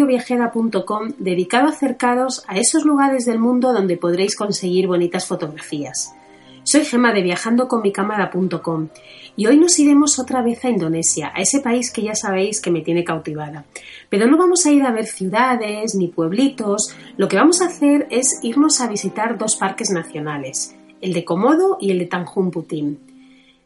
radioviajera.com dedicado a acercaros a esos lugares del mundo donde podréis conseguir bonitas fotografías. Soy Gema de viajandoconmicámara.com y hoy nos iremos otra vez a Indonesia, a ese país que ya sabéis que me tiene cautivada. Pero no vamos a ir a ver ciudades ni pueblitos, lo que vamos a hacer es irnos a visitar dos parques nacionales, el de Komodo y el de Tanjung Putin.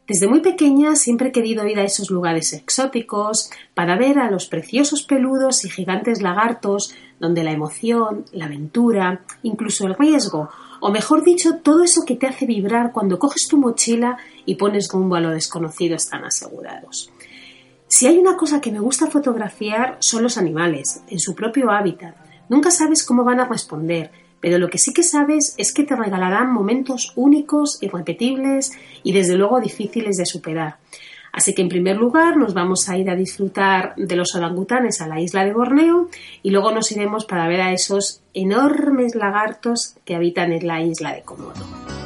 Desde muy pequeña siempre he querido ir a esos lugares exóticos para ver a los preciosos peludos y gigantes lagartos donde la emoción, la aventura, incluso el riesgo, o mejor dicho, todo eso que te hace vibrar cuando coges tu mochila y pones rumbo a lo desconocido están asegurados. Si hay una cosa que me gusta fotografiar son los animales, en su propio hábitat. Nunca sabes cómo van a responder, pero lo que sí que sabes es que te regalarán momentos únicos, irrepetibles y desde luego difíciles de superar. Así que en primer lugar nos vamos a ir a disfrutar de los orangutanes a la isla de Borneo y luego nos iremos para ver a esos enormes lagartos que habitan en la isla de Komodo.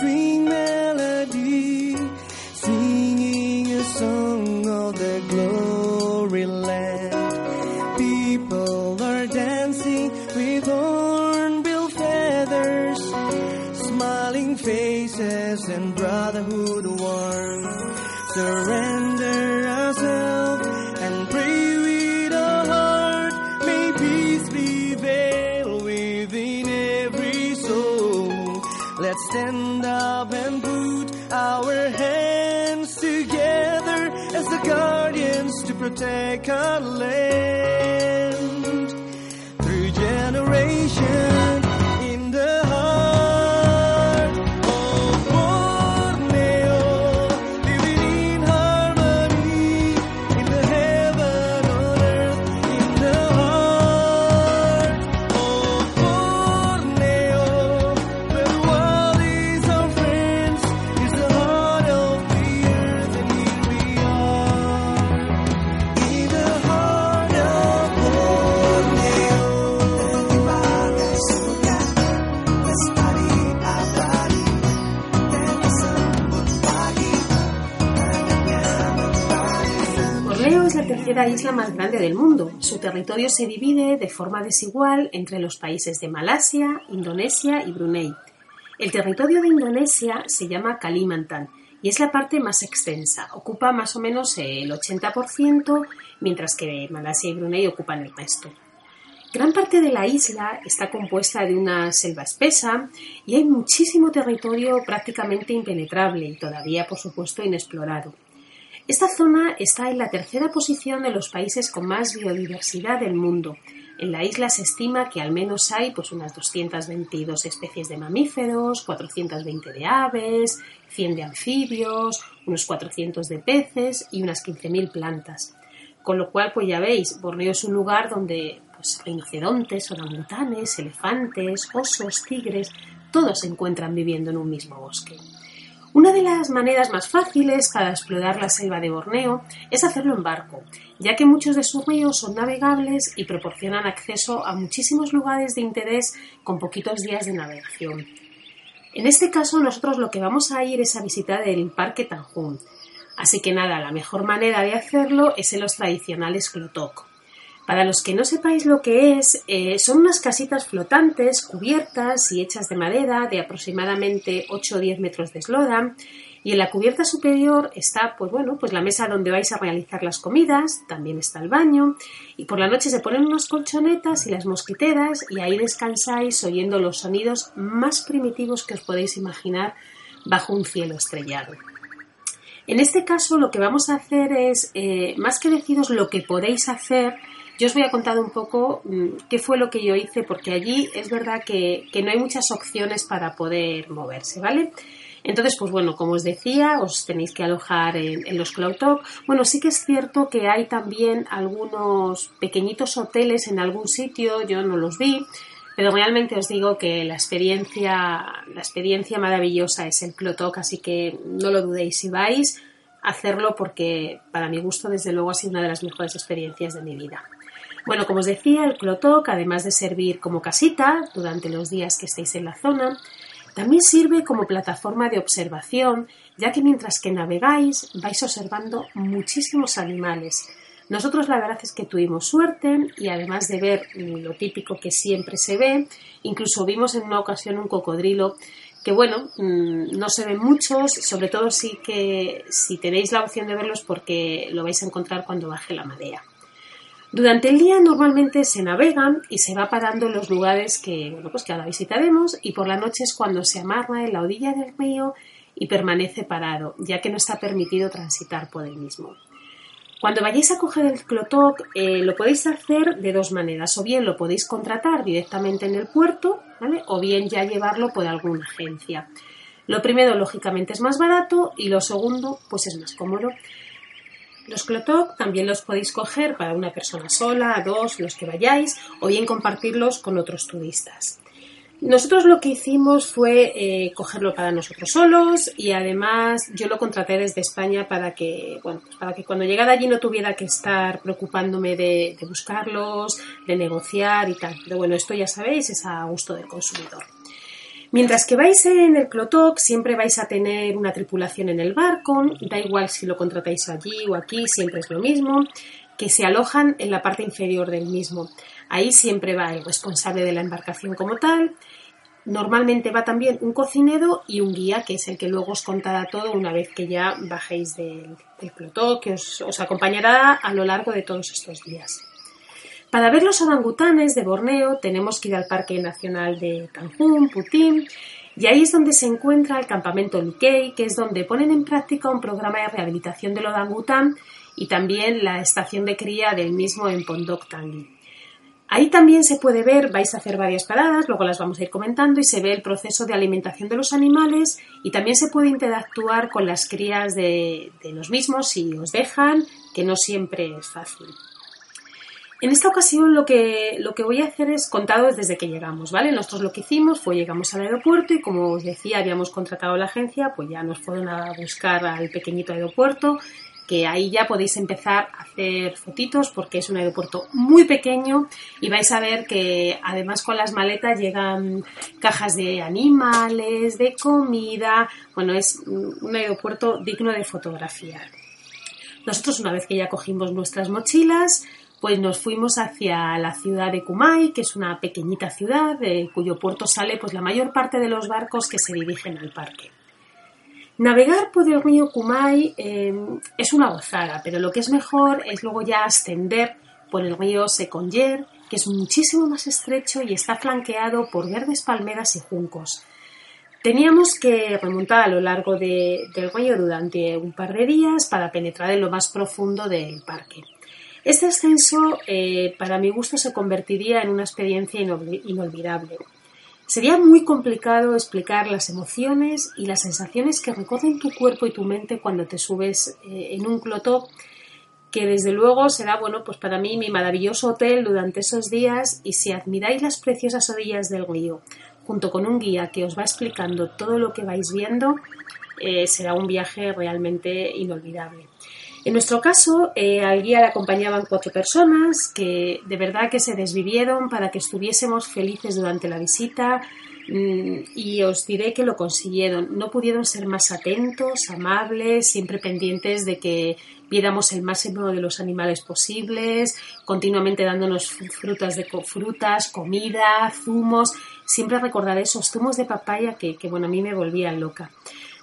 Dreaming. man. take a lay. La tercera isla más grande del mundo. Su territorio se divide de forma desigual entre los países de Malasia, Indonesia y Brunei. El territorio de Indonesia se llama Kalimantan y es la parte más extensa. Ocupa más o menos el 80%, mientras que Malasia y Brunei ocupan el resto. Gran parte de la isla está compuesta de una selva espesa y hay muchísimo territorio prácticamente impenetrable y todavía, por supuesto, inexplorado. Esta zona está en la tercera posición de los países con más biodiversidad del mundo. En la isla se estima que al menos hay pues, unas 222 especies de mamíferos, 420 de aves, 100 de anfibios, unos 400 de peces y unas 15.000 plantas. Con lo cual, pues ya veis, Borneo es un lugar donde pues, rinocerontes, orangutanes, elefantes, osos, tigres, todos se encuentran viviendo en un mismo bosque. Una de las maneras más fáciles para explorar la selva de Borneo es hacerlo en barco, ya que muchos de sus ríos son navegables y proporcionan acceso a muchísimos lugares de interés con poquitos días de navegación. En este caso, nosotros lo que vamos a ir es a visitar el Parque Tanjung. Así que nada, la mejor manera de hacerlo es en los tradicionales clotok. Para los que no sepáis lo que es, eh, son unas casitas flotantes, cubiertas y hechas de madera de aproximadamente 8 o 10 metros de eslora. Y en la cubierta superior está, pues bueno, pues la mesa donde vais a realizar las comidas, también está el baño, y por la noche se ponen unas colchonetas y las mosquiteras, y ahí descansáis oyendo los sonidos más primitivos que os podéis imaginar bajo un cielo estrellado. En este caso lo que vamos a hacer es, eh, más que deciros lo que podéis hacer, yo os voy a contar un poco mm, qué fue lo que yo hice, porque allí es verdad que, que no hay muchas opciones para poder moverse, ¿vale? Entonces, pues bueno, como os decía, os tenéis que alojar en, los Cloud. Bueno, sí que es cierto que hay también algunos pequeñitos hoteles en algún sitio, yo no los vi, pero realmente os digo que la experiencia, la experiencia maravillosa es el Cloud así que no lo dudéis si vais a hacerlo porque para mi gusto desde luego ha sido una de las mejores experiencias de mi vida. Bueno, como os decía, el Clotoc, además de servir como casita durante los días que estéis en la zona, también sirve como plataforma de observación, ya que mientras que navegáis vais observando muchísimos animales. Nosotros la verdad es que tuvimos suerte y además de ver lo típico que siempre se ve, incluso vimos en una ocasión un cocodrilo que bueno, mm, no se ven muchos, sobre todo sí que si tenéis la opción de verlos porque lo vais a encontrar cuando baje la marea. Durante el día normalmente se navegan y se va parando en los lugares que, bueno, pues que ahora visitaremos y por la noche es cuando se amarra en la orilla del río y permanece parado, ya que no está permitido transitar por el mismo. Cuando vayáis a coger el Clotoc, eh, lo podéis hacer de dos maneras. O bien lo podéis contratar directamente en el puerto, ¿vale? O bien ya llevarlo por alguna agencia. Lo primero, lógicamente, es más barato y lo segundo, pues es más cómodo. Los Clotoc también los podéis coger para una persona sola, dos, los que vayáis, o bien compartirlos con otros turistas. Nosotros lo que hicimos fue eh, cogerlo para nosotros solos y además yo lo contraté desde España para que, bueno, pues para que cuando llegara allí no tuviera que estar preocupándome de, de buscarlos, de negociar y tal. Pero bueno, esto ya sabéis, es a gusto del consumidor. Mientras que vais en el Clotoc, siempre vais a tener una tripulación en el barco, da igual si lo contratáis allí o aquí, siempre es lo mismo, que se alojan en la parte inferior del mismo. Ahí siempre va el responsable de la embarcación como tal. Normalmente va también un cocinero y un guía, que es el que luego os contará todo una vez que ya bajéis del, del Clotoc, que os, os acompañará a lo largo de todos estos días. Para ver los orangutanes de Borneo tenemos que ir al Parque Nacional de Cancún, Putin, y ahí es donde se encuentra el campamento Likei, que es donde ponen en práctica un programa de rehabilitación del orangután y también la estación de cría del mismo en Pondok Tangi. Ahí también se puede ver, vais a hacer varias paradas, luego las vamos a ir comentando, y se ve el proceso de alimentación de los animales y también se puede interactuar con las crías de, de los mismos si os dejan, que no siempre es fácil. En esta ocasión lo que, lo que voy a hacer es contaros desde que llegamos, ¿vale? Nosotros lo que hicimos fue llegamos al aeropuerto y como os decía habíamos contratado a la agencia, pues ya nos fueron a buscar al pequeñito aeropuerto, que ahí ya podéis empezar a hacer fotitos porque es un aeropuerto muy pequeño y vais a ver que además con las maletas llegan cajas de animales, de comida, bueno, es un aeropuerto digno de fotografiar. Nosotros una vez que ya cogimos nuestras mochilas, pues nos fuimos hacia la ciudad de Kumai, que es una pequeñita ciudad de cuyo puerto sale pues la mayor parte de los barcos que se dirigen al parque. Navegar por el río Kumai eh, es una gozada, pero lo que es mejor es luego ya ascender por el río Seconyer, que es muchísimo más estrecho y está flanqueado por verdes palmeras y juncos. Teníamos que remontar a lo largo de, del río durante un par de días para penetrar en lo más profundo del parque. Este ascenso, eh, para mi gusto, se convertiría en una experiencia inolvidable. Sería muy complicado explicar las emociones y las sensaciones que recorren tu cuerpo y tu mente cuando te subes eh, en un clotó, que desde luego será, bueno, pues para mí mi maravilloso hotel durante esos días y si admiráis las preciosas orillas del río, junto con un guía que os va explicando todo lo que vais viendo, eh, será un viaje realmente inolvidable. En nuestro caso, eh, al guía le acompañaban cuatro personas que de verdad que se desvivieron para que estuviésemos felices durante la visita mm, y os diré que lo consiguieron. No pudieron ser más atentos, amables, siempre pendientes de que viéramos el máximo de los animales posibles, continuamente dándonos frutas de frutas, comida, zumos. Siempre recordaré esos zumos de papaya que, que bueno, a mí me volvían loca.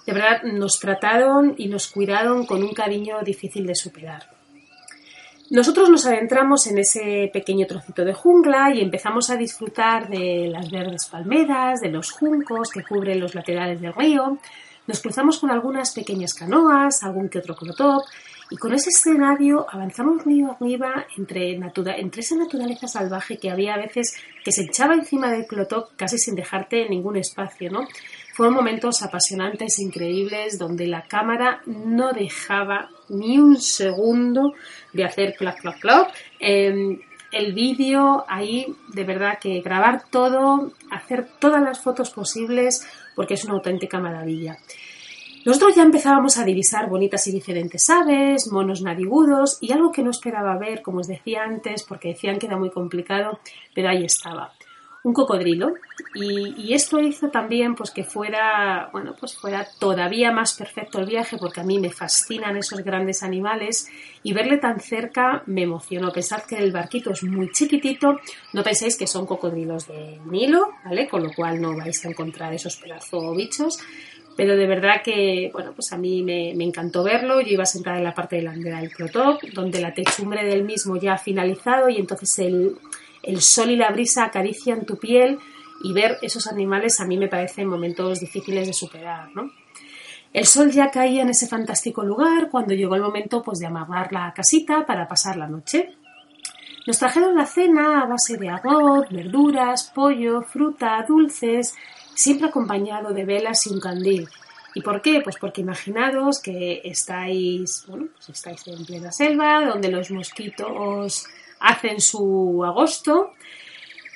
De verdad, nos trataron y nos cuidaron con un cariño difícil de superar. Nosotros nos adentramos en ese pequeño trocito de jungla y empezamos a disfrutar de las verdes palmeras, de los juncos que cubren los laterales del río. Nos cruzamos con algunas pequeñas canoas, algún que otro clotop, y con ese escenario avanzamos río arriba entre, natura- entre esa naturaleza salvaje que había a veces que se echaba encima del clotop casi sin dejarte ningún espacio, ¿no? Fueron momentos apasionantes, increíbles, donde la cámara no dejaba ni un segundo de hacer clac, clac, clac. Eh, el vídeo ahí, de verdad que grabar todo, hacer todas las fotos posibles, porque es una auténtica maravilla. Nosotros ya empezábamos a divisar bonitas y diferentes aves, monos narigudos y algo que no esperaba ver, como os decía antes, porque decían que era muy complicado, pero ahí estaba. Un cocodrilo y, esto hizo también pues que fuera bueno pues fuera todavía más perfecto el viaje porque a mí me fascinan esos grandes animales y verle tan cerca me emocionó pensad que el barquito es muy chiquitito no penséis que son cocodrilos de Nilo vale con lo cual no vais a encontrar esos pedazos bichos pero de verdad que, bueno, pues a mí me, encantó verlo. Yo iba sentada en la parte delantera del protop, donde la techumbre del mismo ya ha finalizado y entonces el, el sol y la brisa acarician tu piel y ver esos animales a mí me parecen momentos difíciles de superar, ¿no? El sol ya caía en ese fantástico lugar cuando llegó el momento pues, de amarrar la casita para pasar la noche. Nos trajeron la cena a base de arroz, verduras, pollo, fruta, dulces, siempre acompañado de velas y un candil. ¿Y por qué? Pues porque imaginaros que estáis, bueno, pues estáis en plena selva, donde los mosquitos hacen su agosto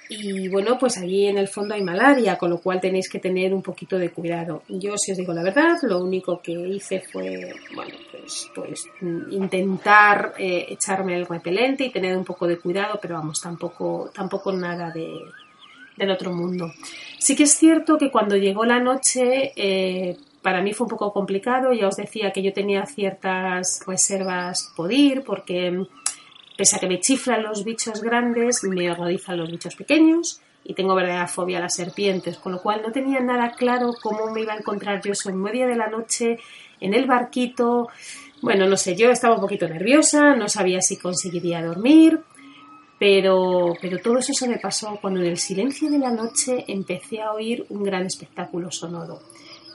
y bueno, pues allí en el fondo hay malaria, con lo cual tenéis que tener un poquito de cuidado. Yo, si os digo la verdad, lo único que hice fue, bueno, pues, pues intentar eh, echarme el repelente y tener un poco de cuidado, pero vamos, tampoco, tampoco nada de, del otro mundo. Sí que es cierto que cuando llegó la noche, eh, para mí fue un poco complicado. Ya os decía que yo tenía ciertas reservas por ir, porque pese a que me chiflan los bichos grandes, me horrorizan los bichos pequeños y tengo verdadera fobia a las serpientes, con lo cual no tenía nada claro cómo me iba a encontrar yo eso en medio de la noche, en el barquito. Bueno, no sé, yo estaba un poquito nerviosa, no sabía si conseguiría dormir, pero, pero todo eso se me pasó cuando en el silencio de la noche empecé a oír un gran espectáculo sonoro.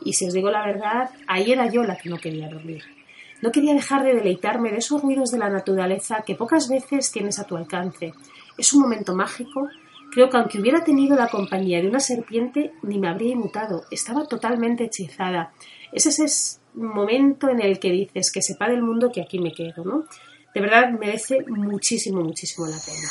Y si os digo la verdad, ahí era yo la que no quería dormir. No quería dejar de deleitarme de esos ruidos de la naturaleza que pocas veces tienes a tu alcance. Es un momento mágico. Creo que aunque hubiera tenido la compañía de una serpiente, ni me habría inmutado. Estaba totalmente hechizada. Es ese momento en el que dices que sepa del mundo que aquí me quedo, ¿no? De verdad merece muchísimo, muchísimo la pena.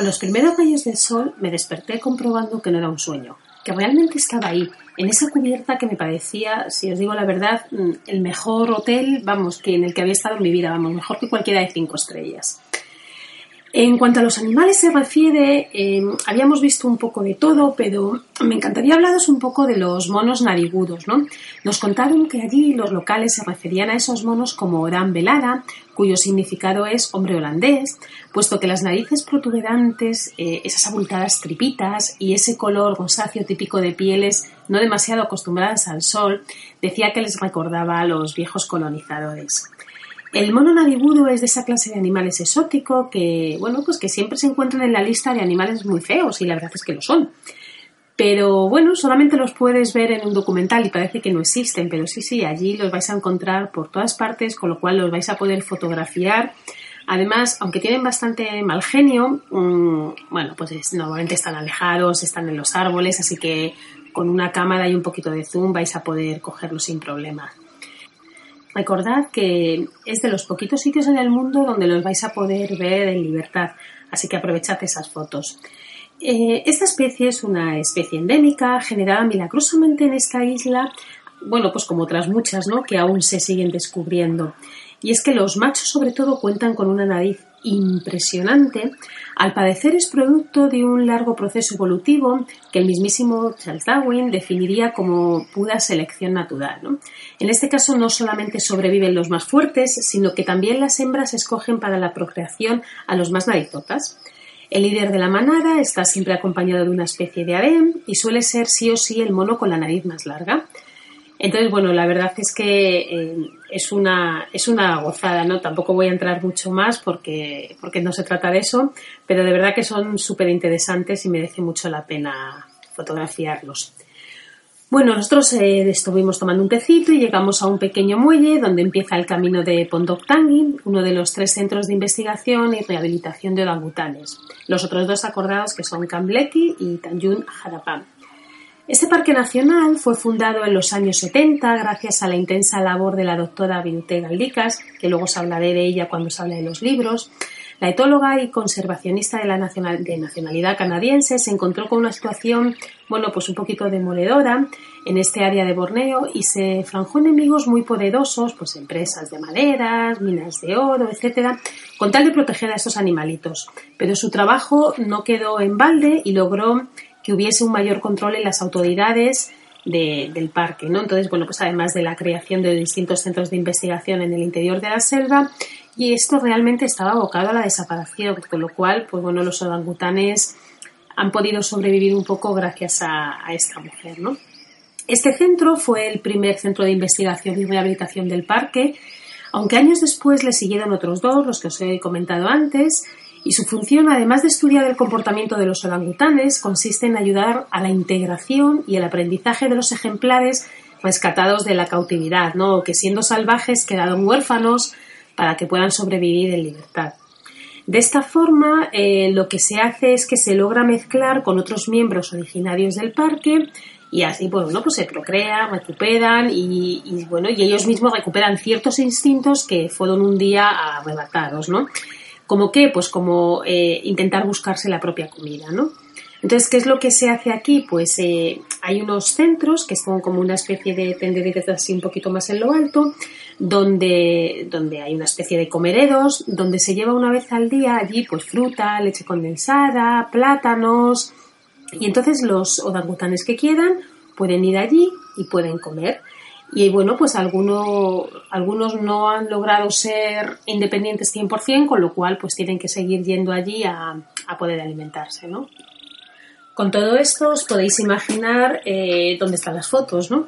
Con los primeros rayos del sol me desperté comprobando que no era un sueño, que realmente estaba ahí, en esa cubierta que me parecía, si os digo la verdad, el mejor hotel, vamos, que en el que había estado en mi vida, vamos, mejor que cualquiera de cinco estrellas. En cuanto a los animales se refiere, eh, habíamos visto un poco de todo, pero me encantaría hablaros un poco de los monos narigudos, ¿no? Nos contaron que allí los locales se referían a esos monos como Oran velada, cuyo significado es hombre holandés, puesto que las narices protuberantes, eh, esas abultadas tripitas y ese color rosáceo típico de pieles no demasiado acostumbradas al sol, decía que les recordaba a los viejos colonizadores. El mono narigudo es de esa clase de animales exótico que, bueno, pues que siempre se encuentran en la lista de animales muy feos y la verdad es que lo son. Pero bueno, solamente los puedes ver en un documental y parece que no existen, pero sí, sí, allí los vais a encontrar por todas partes, con lo cual los vais a poder fotografiar. Además, aunque tienen bastante mal genio, mmm, bueno, pues es, normalmente están alejados, están en los árboles, así que con una cámara y un poquito de zoom vais a poder cogerlos sin problema. Recordad que es de los poquitos sitios en el mundo donde los vais a poder ver en libertad, así que aprovechad esas fotos. Eh, esta especie es una especie endémica generada milagrosamente en esta isla, bueno, pues como otras muchas, ¿no? Que aún se siguen descubriendo. Y es que los machos sobre todo cuentan con una nariz impresionante, al parecer es producto de un largo proceso evolutivo que el mismísimo Charles Darwin definiría como pura selección natural. En este caso no solamente sobreviven los más fuertes, sino que también las hembras escogen para la procreación a los más narizotas. El líder de la manada está siempre acompañado de una especie de harem y suele ser sí o sí el mono con la nariz más larga. Entonces, bueno, la verdad es que eh, es, una, es una gozada, ¿no? Tampoco voy a entrar mucho más porque, porque no se trata de eso, pero de verdad que son súper interesantes y merece mucho la pena fotografiarlos. Bueno, nosotros eh, estuvimos tomando un tecito y llegamos a un pequeño muelle donde empieza el camino de Pondok Tangi, uno de los tres centros de investigación y rehabilitación de orangutanes. Los otros dos acordados que son Kambleki y Tanjung Harapan. Este parque nacional fue fundado en los años 70 gracias a la intensa labor de la doctora Virute Galdicas, que luego os hablaré de ella cuando se hable de los libros. La etóloga y conservacionista de la nacional, de nacionalidad canadiense se encontró con una situación, bueno, pues un poquito demoledora en este área de Borneo y se franjó enemigos muy poderosos, pues empresas de maderas, minas de oro, etcétera, con tal de proteger a estos animalitos. Pero su trabajo no quedó en balde y logró que hubiese un mayor control en las autoridades de- del parque, ¿no? Entonces, bueno, pues además de la creación de distintos centros de investigación en el interior de la selva, y esto realmente estaba abocado a la desaparición, con lo cual, pues bueno, los orangutanes han podido sobrevivir un poco gracias a, a esta mujer, ¿no? Este centro fue el primer centro de investigación y rehabilitación del parque, aunque años después le siguieron otros dos, los que os he comentado antes, y su función, además de estudiar el comportamiento de los orangutanes, consiste en ayudar a la integración y el aprendizaje de los ejemplares rescatados de la cautividad, ¿no? que siendo salvajes quedaron huérfanos para que puedan sobrevivir en libertad. De esta forma, eh, lo que se hace es que se logra mezclar con otros miembros originarios del parque y así, bueno, pues se procrean, recuperan y, y, bueno, y ellos mismos recuperan ciertos instintos que fueron un día arrebatados, ¿no? Como que, pues como eh, intentar buscarse la propia comida, ¿no? Entonces, ¿qué es lo que se hace aquí? Pues eh, hay unos centros que son como una especie de tendederos así un poquito más en lo alto, donde, donde hay una especie de comeredos, donde se lleva una vez al día allí pues fruta, leche condensada, plátanos, y entonces los orangutanes que quieran pueden ir allí y pueden comer. Y bueno, pues alguno, algunos no han logrado ser independientes 100%, con lo cual pues tienen que seguir yendo allí a, a poder alimentarse, ¿no? Con todo esto os podéis imaginar eh, dónde están las fotos, ¿no?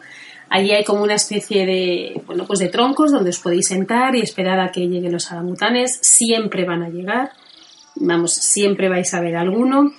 Allí hay como una especie de, bueno, pues de troncos donde os podéis sentar y esperar a que lleguen los orangutanes. Siempre van a llegar, vamos, siempre vais a ver alguno.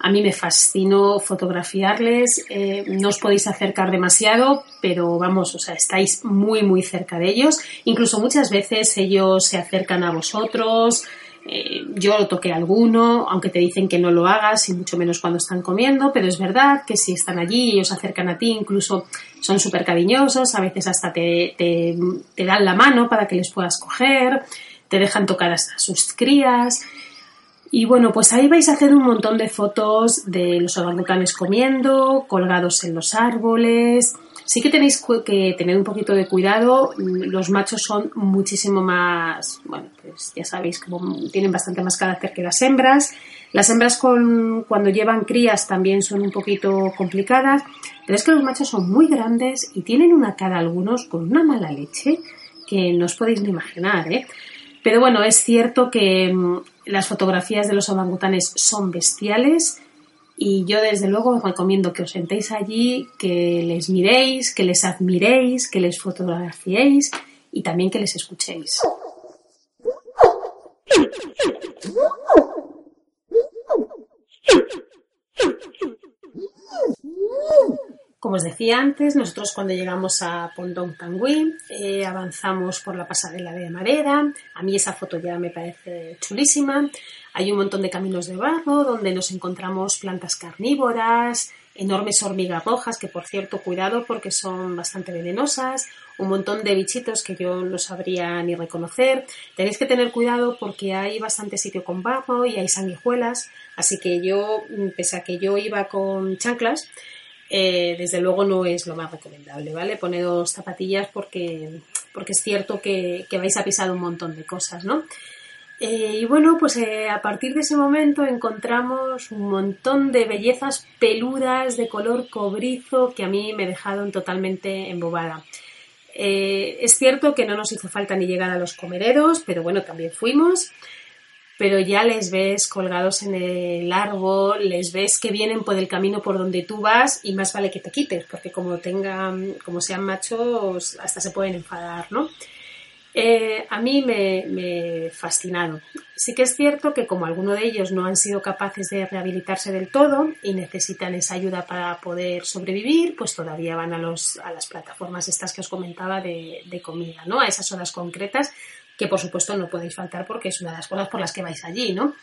A mí me fascinó fotografiarles, eh, no os podéis acercar demasiado, pero vamos, o sea, estáis muy, muy cerca de ellos. Incluso muchas veces ellos se acercan a vosotros, eh, yo toqué alguno, aunque te dicen que no lo hagas, y mucho menos cuando están comiendo, pero es verdad que si están allí ellos se acercan a ti, incluso son súper cariñosos, a veces hasta te, te, te dan la mano para que les puedas coger, te dejan tocar hasta sus crías. Y bueno, pues ahí vais a hacer un montón de fotos de los orangutanes comiendo, colgados en los árboles. Sí que tenéis que tener un poquito de cuidado. Los machos son muchísimo más, bueno, pues ya sabéis, como tienen bastante más carácter que las hembras. Las hembras con, cuando llevan crías también son un poquito complicadas, pero es que los machos son muy grandes y tienen una cara algunos con una mala leche que no os podéis ni imaginar, ¿eh? Pero bueno, es cierto que mmm, las fotografías de los orangutanes son bestiales y yo desde luego os recomiendo que os sentéis allí, que les miréis, que les admiréis, que les fotografiéis y también que les escuchéis. Como os decía antes, nosotros cuando llegamos a Pondong Tangui eh, avanzamos por la pasarela de madera. A mí esa foto ya me parece chulísima. Hay un montón de caminos de barro donde nos encontramos plantas carnívoras, enormes hormigas rojas, que por cierto, cuidado porque son bastante venenosas, un montón de bichitos que yo no sabría ni reconocer. Tenéis que tener cuidado porque hay bastante sitio con barro y hay sanguijuelas, así que yo, pese a que yo iba con chanclas, eh, desde luego no es lo más recomendable, ¿vale? Ponedos zapatillas porque, porque es cierto que, vais a pisar un montón de cosas, ¿no? Eh, y bueno, pues eh, a partir de ese momento encontramos un montón de bellezas peludas de color cobrizo que a mí me dejaron totalmente embobada. Es cierto que no nos hizo falta ni llegar a los comereros, pero bueno, también fuimos. Pero ya les ves colgados en el árbol, les ves que vienen por el camino por donde tú vas y más vale que te quites, porque como tengan, como sean machos, hasta se pueden enfadar, ¿no? Eh, a mí me, me fascinaron. Sí que es cierto que como algunos de ellos no han sido capaces de rehabilitarse del todo y necesitan esa ayuda para poder sobrevivir, pues todavía van a, los, a las plataformas estas que os comentaba de, de comida, ¿no? A esas horas concretas que por supuesto no podéis faltar porque es una de las cosas por las que vais allí, ¿no?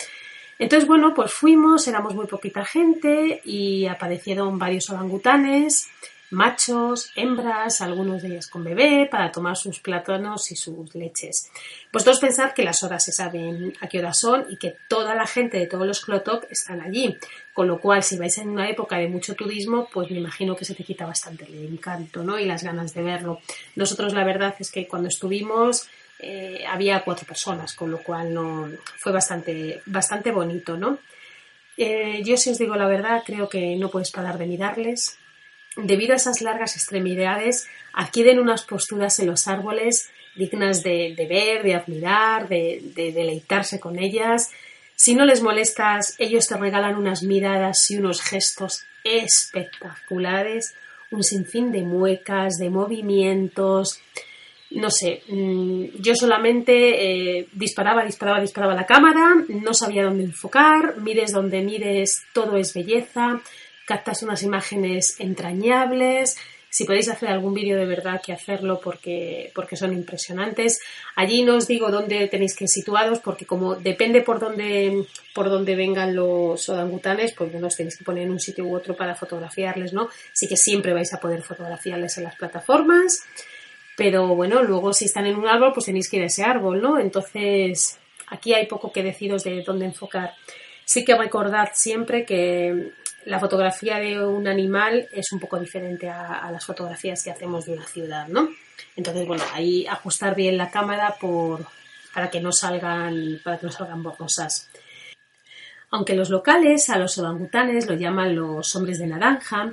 Entonces, bueno, pues fuimos, éramos muy poquita gente y aparecieron varios orangutanes, machos, hembras, algunos de ellas con bebé, para tomar sus plátanos y sus leches. Vosotros pensad que las horas se saben a qué horas son y que toda la gente de todos los clotok están allí. Con lo cual, si vais en una época de mucho turismo, pues me imagino que se te quita bastante el encanto, ¿no? Y las ganas de verlo. Nosotros, la verdad es que cuando estuvimos, eh, había cuatro personas, con lo cual no, fue bastante, bastante bonito, ¿no? Eh, yo si os digo la verdad, creo que no puedes parar de mirarles. Debido a esas largas extremidades, adquieren unas posturas en los árboles dignas de, de ver, de admirar, de, de deleitarse con ellas. Si no les molestas, ellos te regalan unas miradas y unos gestos espectaculares, un sinfín de muecas, de movimientos, no sé, mm, yo solamente eh, disparaba, disparaba, disparaba la cámara, no sabía dónde enfocar, mires donde mires, todo es belleza, captas unas imágenes entrañables. Si podéis hacer algún vídeo de verdad que hacerlo porque, porque son impresionantes. Allí no os digo dónde tenéis que ir situados porque como depende por dónde, por dónde vengan los orangutanes, pues no os tenéis que poner en un sitio u otro para fotografiarles, ¿no? Así que siempre vais a poder fotografiarles en las plataformas. Pero bueno, luego si están en un árbol, pues tenéis que ir a ese árbol, ¿no? Entonces, aquí hay poco que deciros de dónde enfocar. Sí que recordad siempre que la fotografía de un animal es un poco diferente a, las fotografías que hacemos de una ciudad, ¿no? Entonces, bueno, ahí ajustar bien la cámara para que no salgan, para que no salgan borrosas. Aunque los locales a los orangutanes lo llaman los hombres de naranja,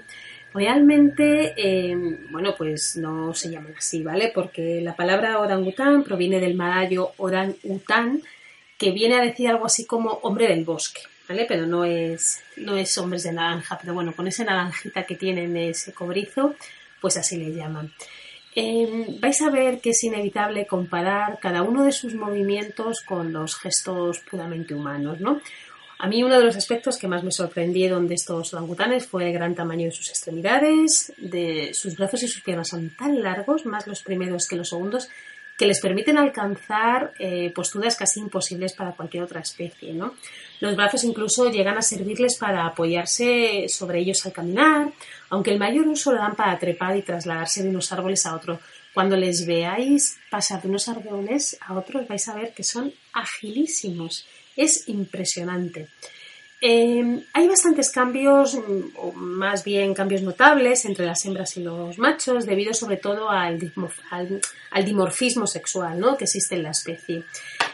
Realmente, eh, bueno, pues no se llaman así, ¿vale? Porque la palabra orangután proviene del malayo orang-után, que viene a decir algo así como hombre del bosque, ¿vale? Pero no es, no es hombres de naranja, pero bueno, con esa naranjita que tienen ese cobrizo, pues así le llaman. Eh, vais a ver que es inevitable comparar cada uno de sus movimientos con los gestos puramente humanos, ¿no? A mí uno de los aspectos que más me sorprendieron de estos orangutanes fue el gran tamaño de sus extremidades, de sus brazos y sus piernas son tan largos, más los primeros que los segundos, que les permiten alcanzar eh, posturas casi imposibles para cualquier otra especie. Los brazos incluso llegan a servirles para apoyarse sobre ellos al caminar, aunque el mayor uso lo dan para trepar y trasladarse de unos árboles a otros. Cuando les veáis pasar de unos árboles a otros vais a ver que son agilísimos es impresionante. Eh, hay bastantes cambios, o más bien cambios notables entre las hembras y los machos, debido sobre todo al, dimorfismo sexual ¿no? que existe en la especie.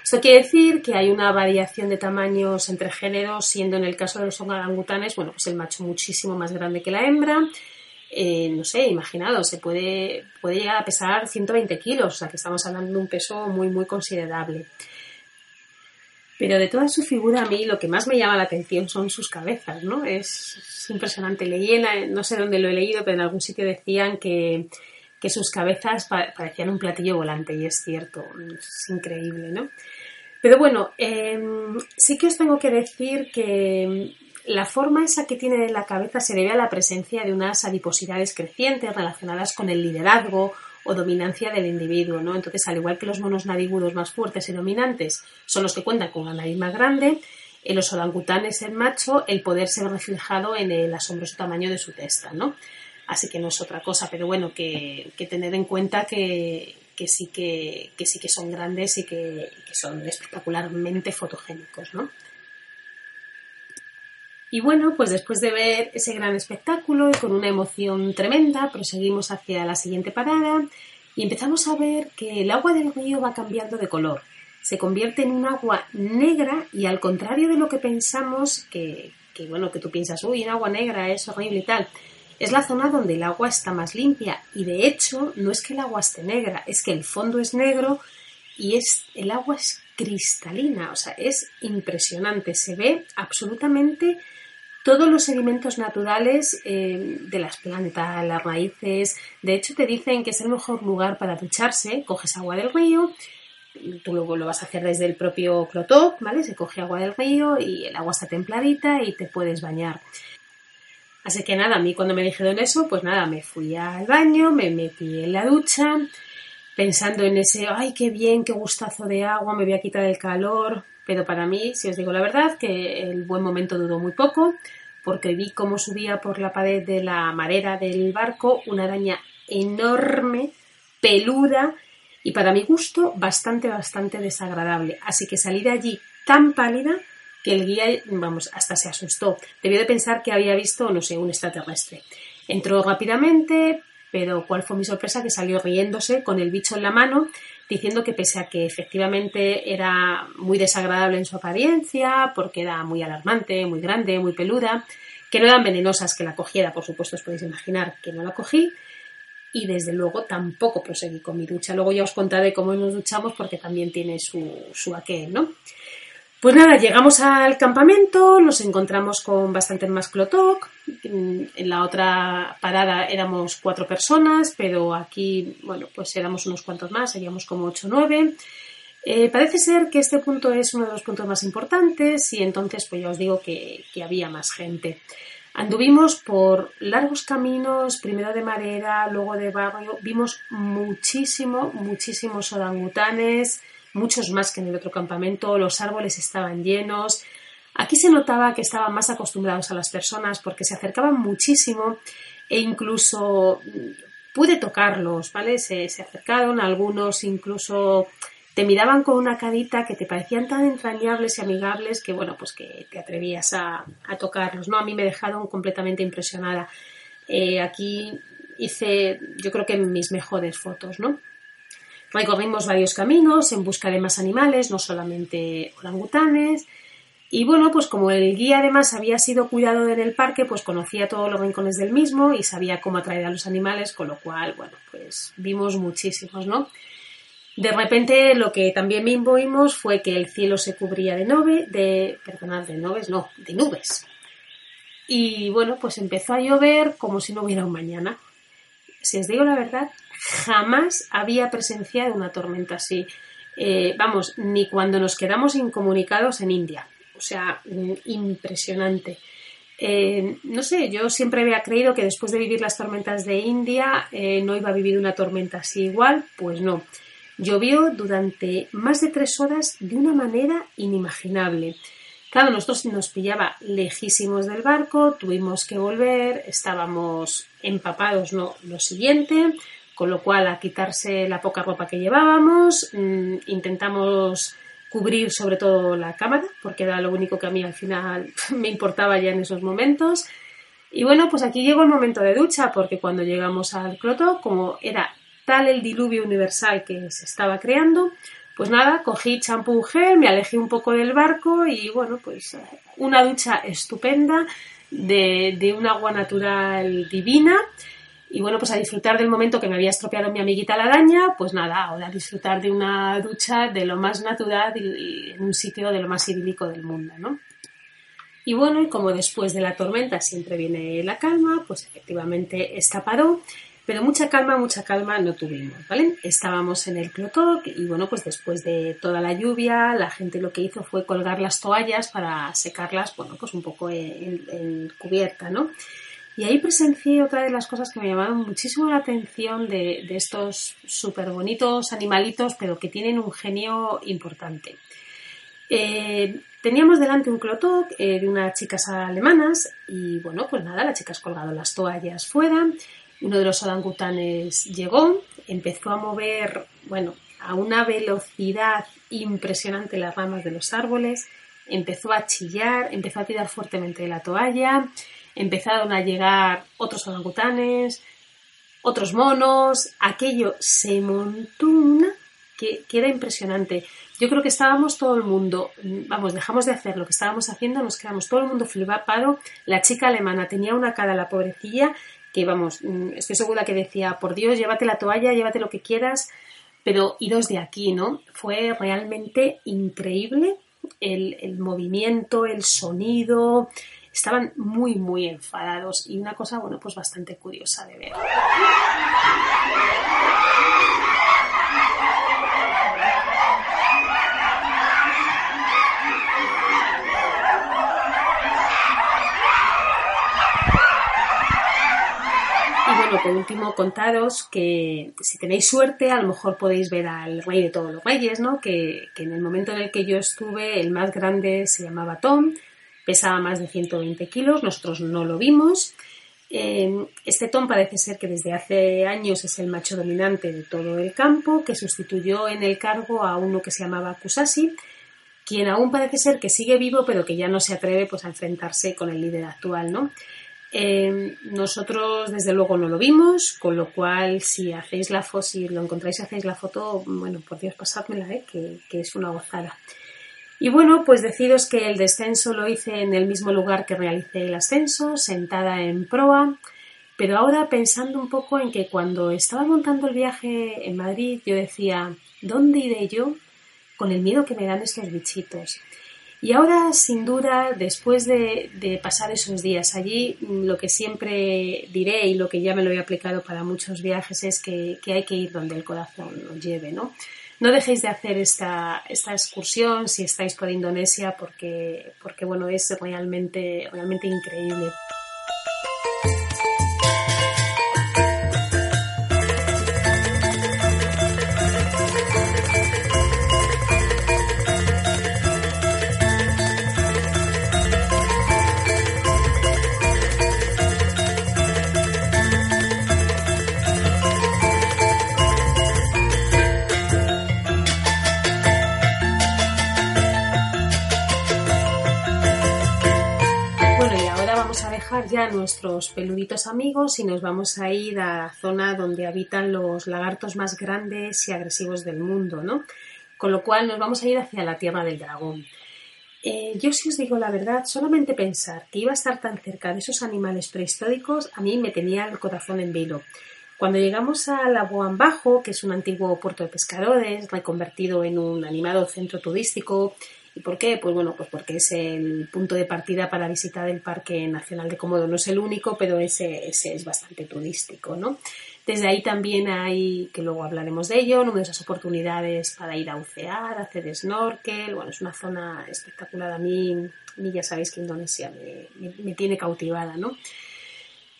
Esto quiere decir que hay una variación de tamaños entre géneros, siendo en el caso de los orangutanes, bueno, pues el macho muchísimo más grande que la hembra. Eh, no sé, imaginados, se puede, puede llegar a pesar 120 kilos, o sea que estamos hablando de un peso muy, muy considerable. Pero de toda su figura a mí lo que más me llama la atención son sus cabezas, ¿no? Es, es impresionante. Leí, en, no sé dónde lo he leído, pero en algún sitio decían que, que sus cabezas parecían un platillo volante y es cierto, es increíble, ¿no? Pero bueno, eh, sí que os tengo que decir que la forma esa que tiene en la cabeza se debe a la presencia de unas adiposidades crecientes relacionadas con el liderazgo o dominancia del individuo, ¿no? Entonces, al igual que los monos narigudos más fuertes y dominantes son los que cuentan con una nariz más grande, en los orangutanes en macho el poder se ve reflejado en el asombroso tamaño de su testa, ¿no? Así que no es otra cosa, pero bueno, que, tener en cuenta que, sí que, sí que son grandes y que son espectacularmente fotogénicos, ¿no? Y bueno, pues después de ver ese gran espectáculo y con una emoción tremenda, proseguimos hacia la siguiente parada y empezamos a ver que el agua del río va cambiando de color. Se convierte en un agua negra y al contrario de lo que pensamos, que, que bueno, que tú piensas, uy, en agua negra es horrible y tal, es la zona donde el agua está más limpia y de hecho no es que el agua esté negra, es que el fondo es negro y es, el agua es cristalina, o sea, es impresionante, se ve absolutamente todos los sedimentos naturales eh, de las plantas, las raíces. De hecho, te dicen que es el mejor lugar para ducharse. Coges agua del río, tú luego lo vas a hacer desde el propio clotó, ¿vale? Se coge agua del río y el agua está templadita y te puedes bañar. Así que nada, a mí cuando me dijeron eso, pues nada, me fui al baño, me metí en la ducha, pensando en ese, ay, qué bien, qué gustazo de agua, me voy a quitar el calor. Pero para mí, si os digo la verdad, que el buen momento duró muy poco, porque vi cómo subía por la pared de la marera del barco una araña enorme, peluda y para mi gusto bastante, bastante desagradable. Así que salí de allí tan pálida que el guía, vamos, hasta se asustó. Debió de pensar que había visto, no sé, un extraterrestre. Entró rápidamente, pero ¿cuál fue mi sorpresa? Que salió riéndose con el bicho en la mano, diciendo que pese a que efectivamente era muy desagradable en su apariencia, porque era muy alarmante, muy grande, muy peluda, que no eran venenosas que la cogiera, por supuesto os podéis imaginar que no la cogí, y desde luego tampoco proseguí con mi ducha. Luego ya os contaré cómo nos duchamos porque también tiene su, su aquel, ¿no? Pues nada, llegamos al campamento, nos encontramos con bastante más clotoc. En la otra parada éramos cuatro personas, pero aquí, bueno, pues éramos unos cuantos más, seríamos como ocho o nueve. Eh, parece ser que este punto es uno de los puntos más importantes y entonces pues ya os digo que, que había más gente. Anduvimos por largos caminos, primero de madera, luego de barrio, vimos muchísimo, muchísimos orangutanes, muchos más que en el otro campamento, los árboles estaban llenos. Aquí se notaba que estaban más acostumbrados a las personas porque se acercaban muchísimo e incluso pude tocarlos, ¿vale? Se, se acercaron, algunos incluso te miraban con una carita que te parecían tan entrañables y amigables que, bueno, pues que te atrevías a, a tocarlos, ¿no? A mí me dejaron completamente impresionada. Eh, aquí hice, yo creo que mis mejores fotos, ¿no? Recorrimos varios caminos en busca de más animales, no solamente orangutanes. Y bueno, pues como el guía además había sido cuidado en el parque, pues conocía todos los rincones del mismo y sabía cómo atraer a los animales, con lo cual, bueno, pues vimos muchísimos, ¿no? De repente lo que también vimos fue que el cielo se cubría de nube, de, perdonad, de nubes, no, de nubes. Y bueno, pues empezó a llover como si no hubiera un mañana. Si os digo la verdad, jamás había presenciado una tormenta así. Eh, vamos, ni cuando nos quedamos incomunicados en India. O sea, mm, impresionante. Eh, no sé, yo siempre había creído que después de vivir las tormentas de India eh, no iba a vivir una tormenta así igual, pues no. Llovió durante más de tres horas de una manera inimaginable. Claro, nosotros nos pillaba lejísimos del barco, tuvimos que volver, estábamos empapados, no, lo siguiente, con lo cual a quitarse la poca ropa que llevábamos, mmm, intentamos cubrir sobre todo la cámara, porque era lo único que a mí al final me importaba ya en esos momentos. Y bueno, pues aquí llegó el momento de ducha, porque cuando llegamos al cloto, como era tal el diluvio universal que se estaba creando, pues nada, cogí champú gel, me alejé un poco del barco y bueno, pues una ducha estupenda de, de un agua natural divina. Y bueno, pues a disfrutar del momento que me había estropeado mi amiguita la araña, pues nada, ahora a disfrutar de una ducha de lo más natural y, en un sitio de lo más idílico del mundo, ¿no? Y bueno, como después de la tormenta siempre viene la calma, pues efectivamente esta paró pero mucha calma, mucha calma no tuvimos, ¿vale? Estábamos en el Clotoc y bueno, pues después de toda la lluvia, la gente lo que hizo fue colgar las toallas para secarlas, bueno, pues un poco en, cubierta, ¿no? Y ahí presencié otra de las cosas que me llamaron muchísimo la atención de, de estos súper bonitos animalitos, pero que tienen un genio importante. Eh, teníamos delante un clotoc eh, de unas chicas alemanas y bueno, pues nada, las chicas colgado las toallas fuera uno de los orangutanes llegó, empezó a mover, bueno, a una velocidad impresionante las ramas de los árboles, empezó a chillar, empezó a tirar fuertemente de la toalla, empezaron a llegar otros orangutanes, otros monos, aquello se montó una que, era impresionante. Yo creo que estábamos todo el mundo, vamos, dejamos de hacer lo que estábamos haciendo, nos quedamos todo el mundo flipado. La chica alemana tenía una cara, la pobrecilla, que vamos, estoy segura que decía, por Dios, llévate la toalla, llévate lo que quieras, Pero iros de aquí, ¿no? Fue realmente increíble el, el movimiento, el sonido. Estaban muy, muy enfadados y una cosa, bueno, pues bastante curiosa de ver. Bueno, por último, contaros que si tenéis suerte, a lo mejor podéis ver al rey de todos los reyes, ¿no? Que, en el momento en el que yo estuve, el más grande se llamaba Tom, pesaba más de 120 kilos, nosotros no lo vimos. Eh, este Tom parece ser que desde hace años es el macho dominante de todo el campo, que sustituyó en el cargo a uno que se llamaba Kusasi, quien aún parece ser que sigue vivo, pero que ya no se atreve pues, a enfrentarse con el líder actual, ¿no? Eh, nosotros desde luego no lo vimos, con lo cual si hacéis la foto, si lo encontráis y hacéis la foto, bueno, por Dios pasádmela, ¿eh? que es una gozada. Y bueno, pues deciros que el descenso lo hice en el mismo lugar que realicé el ascenso, sentada en proa, pero ahora pensando un poco en que cuando estaba montando el viaje en Madrid, yo decía, ¿dónde iré yo con el miedo que me dan estos bichitos? Y ahora, sin duda, después de, de, pasar esos días allí, lo que siempre diré y lo que ya me lo he aplicado para muchos viajes es que, hay que ir donde el corazón nos lleve, ¿no? No dejéis de hacer esta, esta excursión si estáis por Indonesia porque, porque bueno, es realmente, realmente increíble. Nuestros peluditos amigos y nos vamos a ir a la zona donde habitan los lagartos más grandes y agresivos del mundo, ¿no? Con lo cual nos vamos a ir hacia la tierra del dragón. Eh, yo si os digo la verdad, solamente pensar que iba a estar tan cerca de esos animales prehistóricos a mí me tenía el corazón en vilo. Cuando llegamos a Labuan Bajo, que es un antiguo puerto de pescadores, reconvertido en un animado centro turístico, ¿Y por qué? Pues bueno, pues porque es el punto de partida para visitar el Parque Nacional de Komodo. No es el único, pero ese, es bastante turístico, ¿no? Desde ahí también hay, que luego hablaremos de ello, numerosas oportunidades para ir a bucear, hacer snorkel. Bueno, es una zona espectacular. A mí, ya sabéis que Indonesia me, me, me tiene cautivada, ¿no?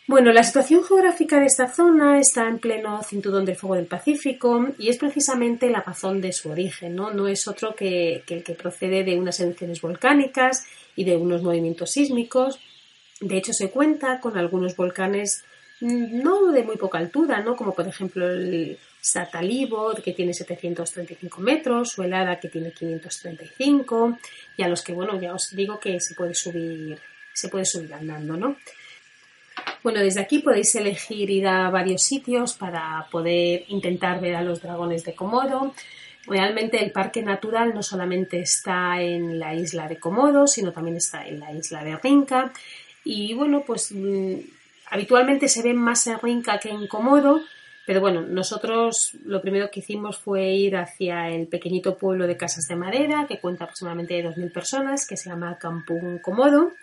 Bueno, la situación geográfica de esta zona está en pleno cinturón del fuego del Pacífico y es precisamente la razón de su origen, ¿no? No es otro que, el que procede de unas erupciones volcánicas y de unos movimientos sísmicos. De hecho, se cuenta con algunos volcanes mm, no de muy poca altura, ¿no? Como por ejemplo el Satalibor, que tiene 735 metros, o el que tiene 535, y a los que, bueno, ya os digo que se puede subir, se puede subir andando, ¿no? Bueno, desde aquí podéis elegir ir a varios sitios para poder intentar ver a los dragones de Komodo. Realmente el parque natural no solamente está en la isla de Komodo, sino también está en la isla de Rinca. Y bueno, pues mmm, habitualmente se ven más en Rinca que en Komodo, pero bueno, nosotros lo primero que hicimos fue ir hacia el pequeñito pueblo de Casas de Madera, que cuenta aproximadamente 2.000 personas, que se llama Kampung Komodo.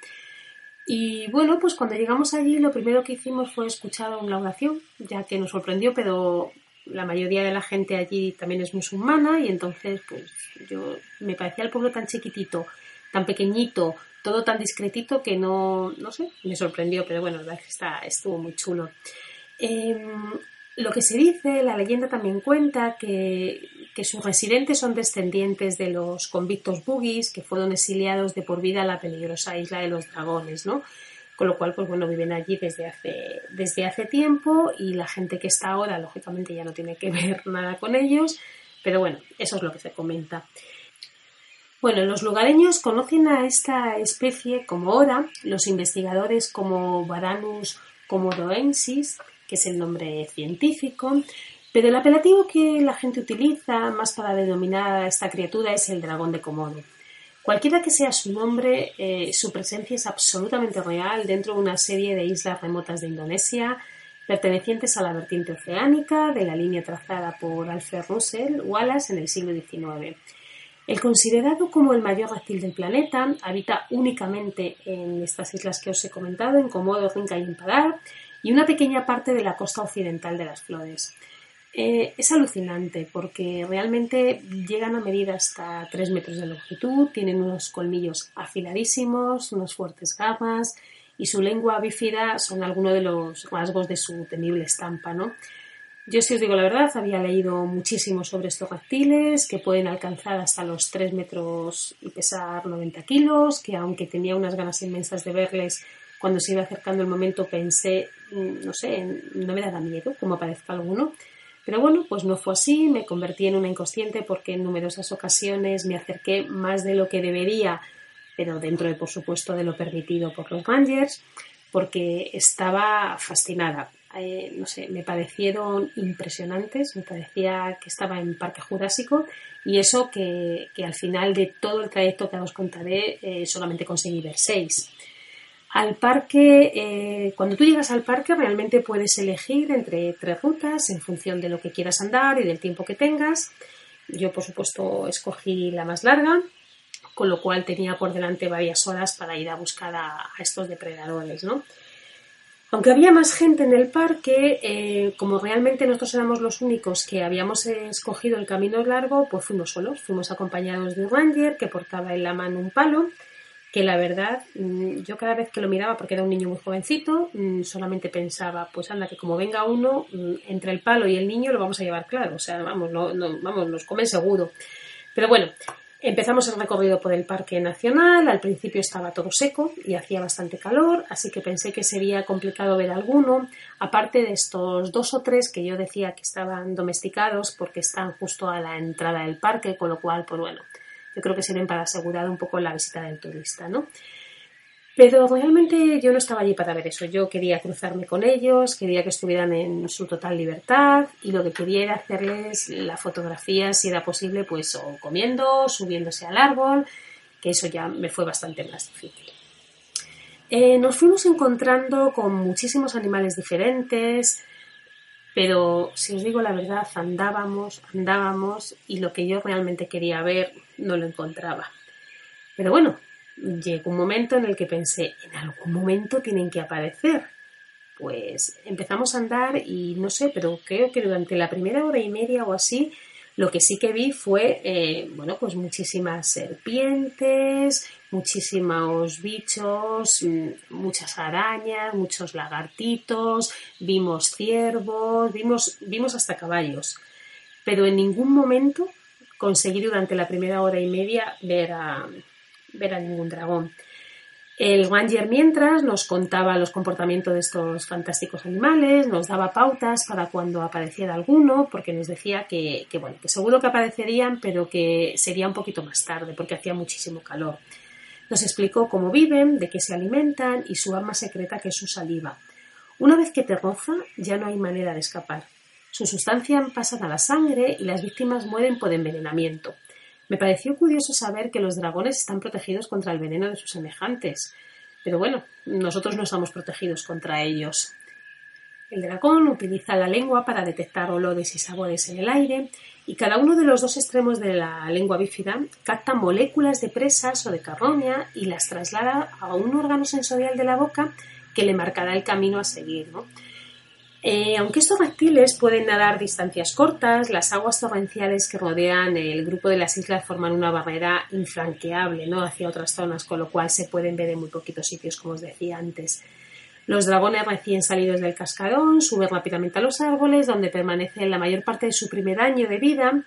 Y bueno, pues cuando llegamos allí lo primero que hicimos fue escuchar una oración, ya que nos sorprendió, pero la mayoría de la gente allí también es musulmana y entonces pues yo me parecía el pueblo tan chiquitito, tan pequeñito, todo tan discretito que no, no sé, me sorprendió, pero bueno, la verdad que está, estuvo muy chulo. Eh, lo que se dice, la leyenda también cuenta que, que, sus residentes son descendientes de los convictos bugis que fueron exiliados de por vida a la peligrosa isla de los dragones, ¿no? Con lo cual, pues bueno, viven allí desde hace, desde hace tiempo y la gente que está ahora, lógicamente, ya no tiene que ver nada con ellos, pero bueno, eso es lo que se comenta. Bueno, los lugareños conocen a esta especie como ora, los investigadores como Varanus comodoensis, que es el nombre científico, pero el apelativo que la gente utiliza más para denominar a esta criatura es el dragón de Komodo. Cualquiera que sea su nombre, eh, su presencia es absolutamente real dentro de una serie de islas remotas de Indonesia pertenecientes a la vertiente oceánica de la línea trazada por Alfred Russel Wallace en el siglo XIX. El considerado como el mayor reptil del planeta habita únicamente en estas islas que os he comentado, en Komodo, Rinca y en Padar, y una pequeña parte de la costa occidental de las Flores. Eh, es alucinante porque realmente llegan a medir hasta 3 metros de longitud, tienen unos colmillos afiladísimos, unas fuertes garras y su lengua bífida son algunos de los rasgos de su temible estampa, ¿no? Yo, si os digo la verdad, había leído muchísimo sobre estos reptiles que pueden alcanzar hasta los 3 metros y pesar 90 kilos, que aunque tenía unas ganas inmensas de verles, cuando se iba acercando el momento pensé, mm, no sé, no me da miedo, como parezca alguno. Pero bueno, pues no fue así, me convertí en una inconsciente porque en numerosas ocasiones me acerqué más de lo que debería, pero dentro de, por supuesto, de lo permitido por los rangers, porque estaba fascinada. Eh, no sé, me parecieron impresionantes, me parecía que estaba en Parque Jurásico y eso que, que al final de todo el trayecto que os contaré eh, solamente conseguí ver seis. Al parque, eh, cuando tú llegas al parque realmente puedes elegir entre tres rutas en función de lo que quieras andar y del tiempo que tengas. Yo, por supuesto, escogí la más larga, con lo cual tenía por delante varias horas para ir a buscar a, estos depredadores, ¿no? Aunque había más gente en el parque, eh, como realmente nosotros éramos los únicos que habíamos escogido el camino largo, pues fuimos solos, fuimos acompañados de un ranger que portaba en la mano un palo, que la verdad, mm, yo cada vez que lo miraba, porque era un niño muy jovencito, mm, solamente pensaba, pues anda, que como venga uno, mm, entre el palo y el niño lo vamos a llevar claro, o sea, vamos, no, no, vamos nos comen seguro. Pero bueno, Empezamos el recorrido por el Parque Nacional, al principio estaba todo seco y hacía bastante calor, así que pensé que sería complicado ver alguno, aparte de estos dos o tres que yo decía que estaban domesticados porque están justo a la entrada del parque, con lo cual, pues bueno, yo creo que sirven para asegurar un poco la visita del turista, ¿no? Pero realmente yo no estaba allí para ver eso. Yo quería cruzarme con ellos, quería que estuvieran en su total libertad y lo que quería era hacerles la fotografía, si era posible, pues o comiendo, subiéndose al árbol, que eso ya me fue bastante más difícil. Eh, nos fuimos encontrando con muchísimos animales diferentes, pero si os digo la verdad, andábamos, andábamos y lo que yo realmente quería ver no lo encontraba. Pero bueno, llegó un momento en el que pensé, en algún momento tienen que aparecer. Pues empezamos a andar y no sé, pero creo que durante la primera hora y media o así, lo que sí que vi fue, eh, bueno, pues muchísimas serpientes, muchísimos bichos, mm, muchas arañas, muchos lagartitos, vimos ciervos, vimos, vimos hasta caballos. Pero en ningún momento conseguí durante la primera hora y media ver a, ver a ningún dragón. El Ranger mientras nos contaba los comportamientos de estos fantásticos animales, nos daba pautas para cuando apareciera alguno, porque nos decía que, que, bueno, que seguro que aparecerían, pero que sería un poquito más tarde, porque hacía muchísimo calor. Nos explicó cómo viven, de qué se alimentan y su arma secreta que es su saliva. Una vez que te roza, ya no hay manera de escapar. Su sustancia pasa a la sangre y las víctimas mueren por envenenamiento. Me pareció curioso saber que los dragones están protegidos contra el veneno de sus semejantes, pero bueno, nosotros no estamos protegidos contra ellos. El dragón utiliza la lengua para detectar olores y sabores en el aire y cada uno de los dos extremos de la lengua bífida capta moléculas de presas o de carroña y las traslada a un órgano sensorial de la boca que le marcará el camino a seguir. Eh, aunque estos reptiles pueden nadar distancias cortas, las aguas torrenciales que rodean el grupo de las islas forman una barrera infranqueable ¿no? hacia otras zonas, con lo cual se pueden ver en muy poquitos sitios, como os decía antes. Los dragones recién salidos del cascarón suben rápidamente a los árboles, donde permanecen la mayor parte de su primer año de vida,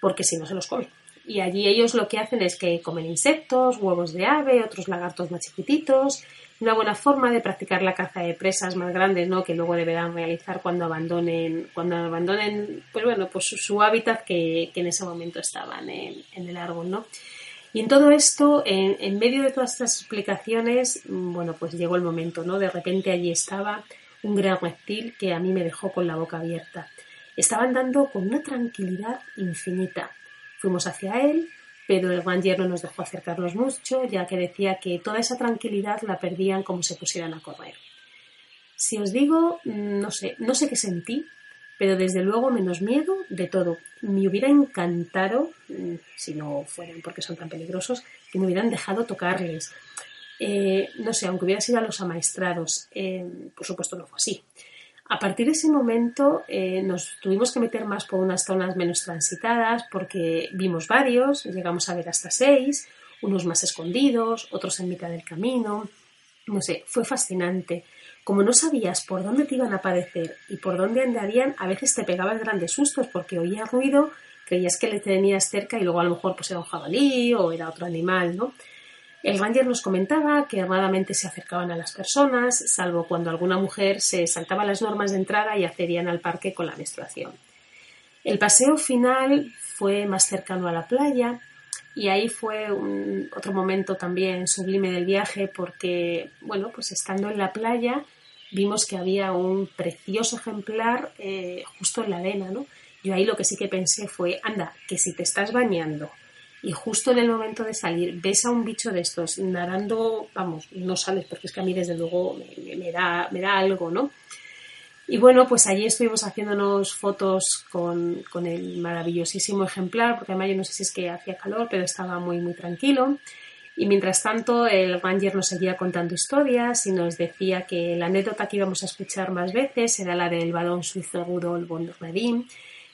porque si no se los comen. Y allí ellos lo que hacen es que comen insectos, huevos de ave, otros lagartos más chiquititos, una buena forma de practicar la caza de presas más grandes, ¿no? Que luego deberán realizar cuando abandonen, cuando abandonen, pues bueno, pues su, hábitat que, en ese momento estaban en, en, el árbol, ¿no? Y en todo esto, en, medio de todas estas explicaciones, bueno, pues llegó el momento, ¿no? De repente allí estaba un gran reptil que a mí me dejó con la boca abierta. Estaba andando con una tranquilidad infinita. Fuimos hacia él, pero el Ranger no nos dejó acercarnos mucho, ya que decía que toda esa tranquilidad la perdían como se pusieran a correr. Si os digo, mm, no sé, no sé qué sentí, pero desde luego menos miedo de todo. Me hubiera encantado, mm, si no fueran porque son tan peligrosos, que me hubieran dejado tocarles. Eh, no sé, aunque hubiera sido a los amaestrados, eh, por supuesto no fue así. A partir de ese momento eh, nos tuvimos que meter más por unas zonas menos transitadas porque vimos varios, llegamos a ver hasta seis, unos más escondidos, otros en mitad del camino. No sé, fue fascinante. Como no sabías por dónde te iban a aparecer y por dónde andarían, a veces te pegabas grandes sustos porque oías ruido, creías que le tenías cerca y luego a lo mejor pues era un jabalí o era otro animal, ¿no? El ranger nos comentaba que raramente se acercaban a las personas, salvo cuando alguna mujer se saltaba las normas de entrada y accedían al parque con la menstruación. El paseo final fue más cercano a la playa y ahí fue otro momento también sublime del viaje porque, bueno, pues estando en la playa vimos que había un precioso ejemplar eh, justo en la arena, ¿no? Yo ahí lo que sí que pensé fue, anda, que si te estás bañando y justo en el momento de salir ves a un bicho de estos nadando, vamos, no sales porque es que a mí desde luego me, me da, me da algo, ¿no? Y bueno, pues allí estuvimos haciéndonos fotos con, con, el maravillosísimo ejemplar, porque además yo no sé si es que hacía calor, pero estaba muy, muy tranquilo. Y mientras tanto, el ranger nos seguía contando historias y nos decía que la anécdota que íbamos a escuchar más veces era la del balón suizo Rudolf von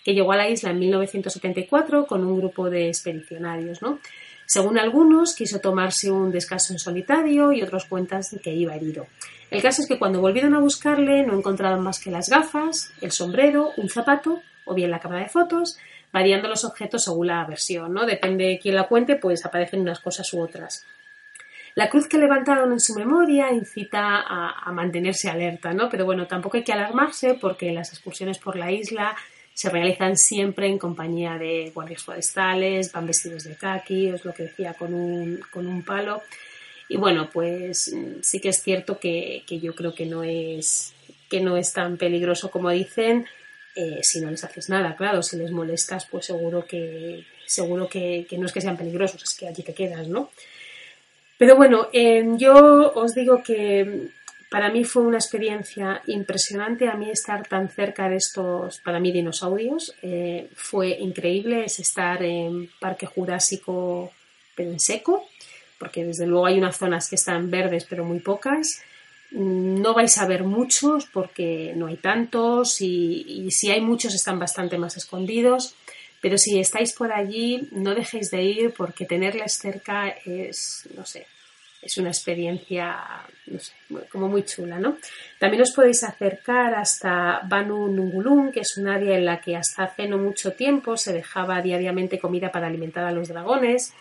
que llegó a la isla en 1974 con un grupo de expedicionarios. ¿no? Según algunos, quiso tomarse un descanso en solitario y otros cuentan que iba herido. El caso es que cuando volvieron a buscarle no encontraron más que las gafas, el sombrero, un zapato o bien la cámara de fotos, variando los objetos según la versión, ¿no? Depende de quién la cuente, pues aparecen unas cosas u otras. La cruz que levantaron en su memoria incita a, mantenerse alerta, ¿no? Pero bueno, tampoco hay que alarmarse porque las excursiones por la isla se realizan siempre en compañía de guardias forestales, van vestidos de kaki, es lo que decía, con un, con un palo. Y bueno, pues sí que es cierto que, que, yo creo que no es, que no es tan peligroso como dicen. Eh, si no les haces nada, claro, si les molestas, pues seguro que seguro que, que no es que sean peligrosos, es que allí te quedas, ¿no? Pero bueno, eh, yo os digo que para mí fue una experiencia impresionante a mí estar tan cerca de estos, para mí, dinosaurios. Eh, fue increíble, es estar en Parque Jurásico, pero en seco, porque desde luego hay unas zonas que están verdes, pero muy pocas. No vais a ver muchos porque no hay tantos y, si hay muchos están bastante más escondidos. Pero si estáis por allí, no dejéis de ir porque tenerles cerca es, no sé, es una experiencia, no sé, como muy chula, ¿no? También os podéis acercar hasta Banu Nungulun, que es un área en la que hasta hace no mucho tiempo se dejaba diariamente comida para alimentar a los dragones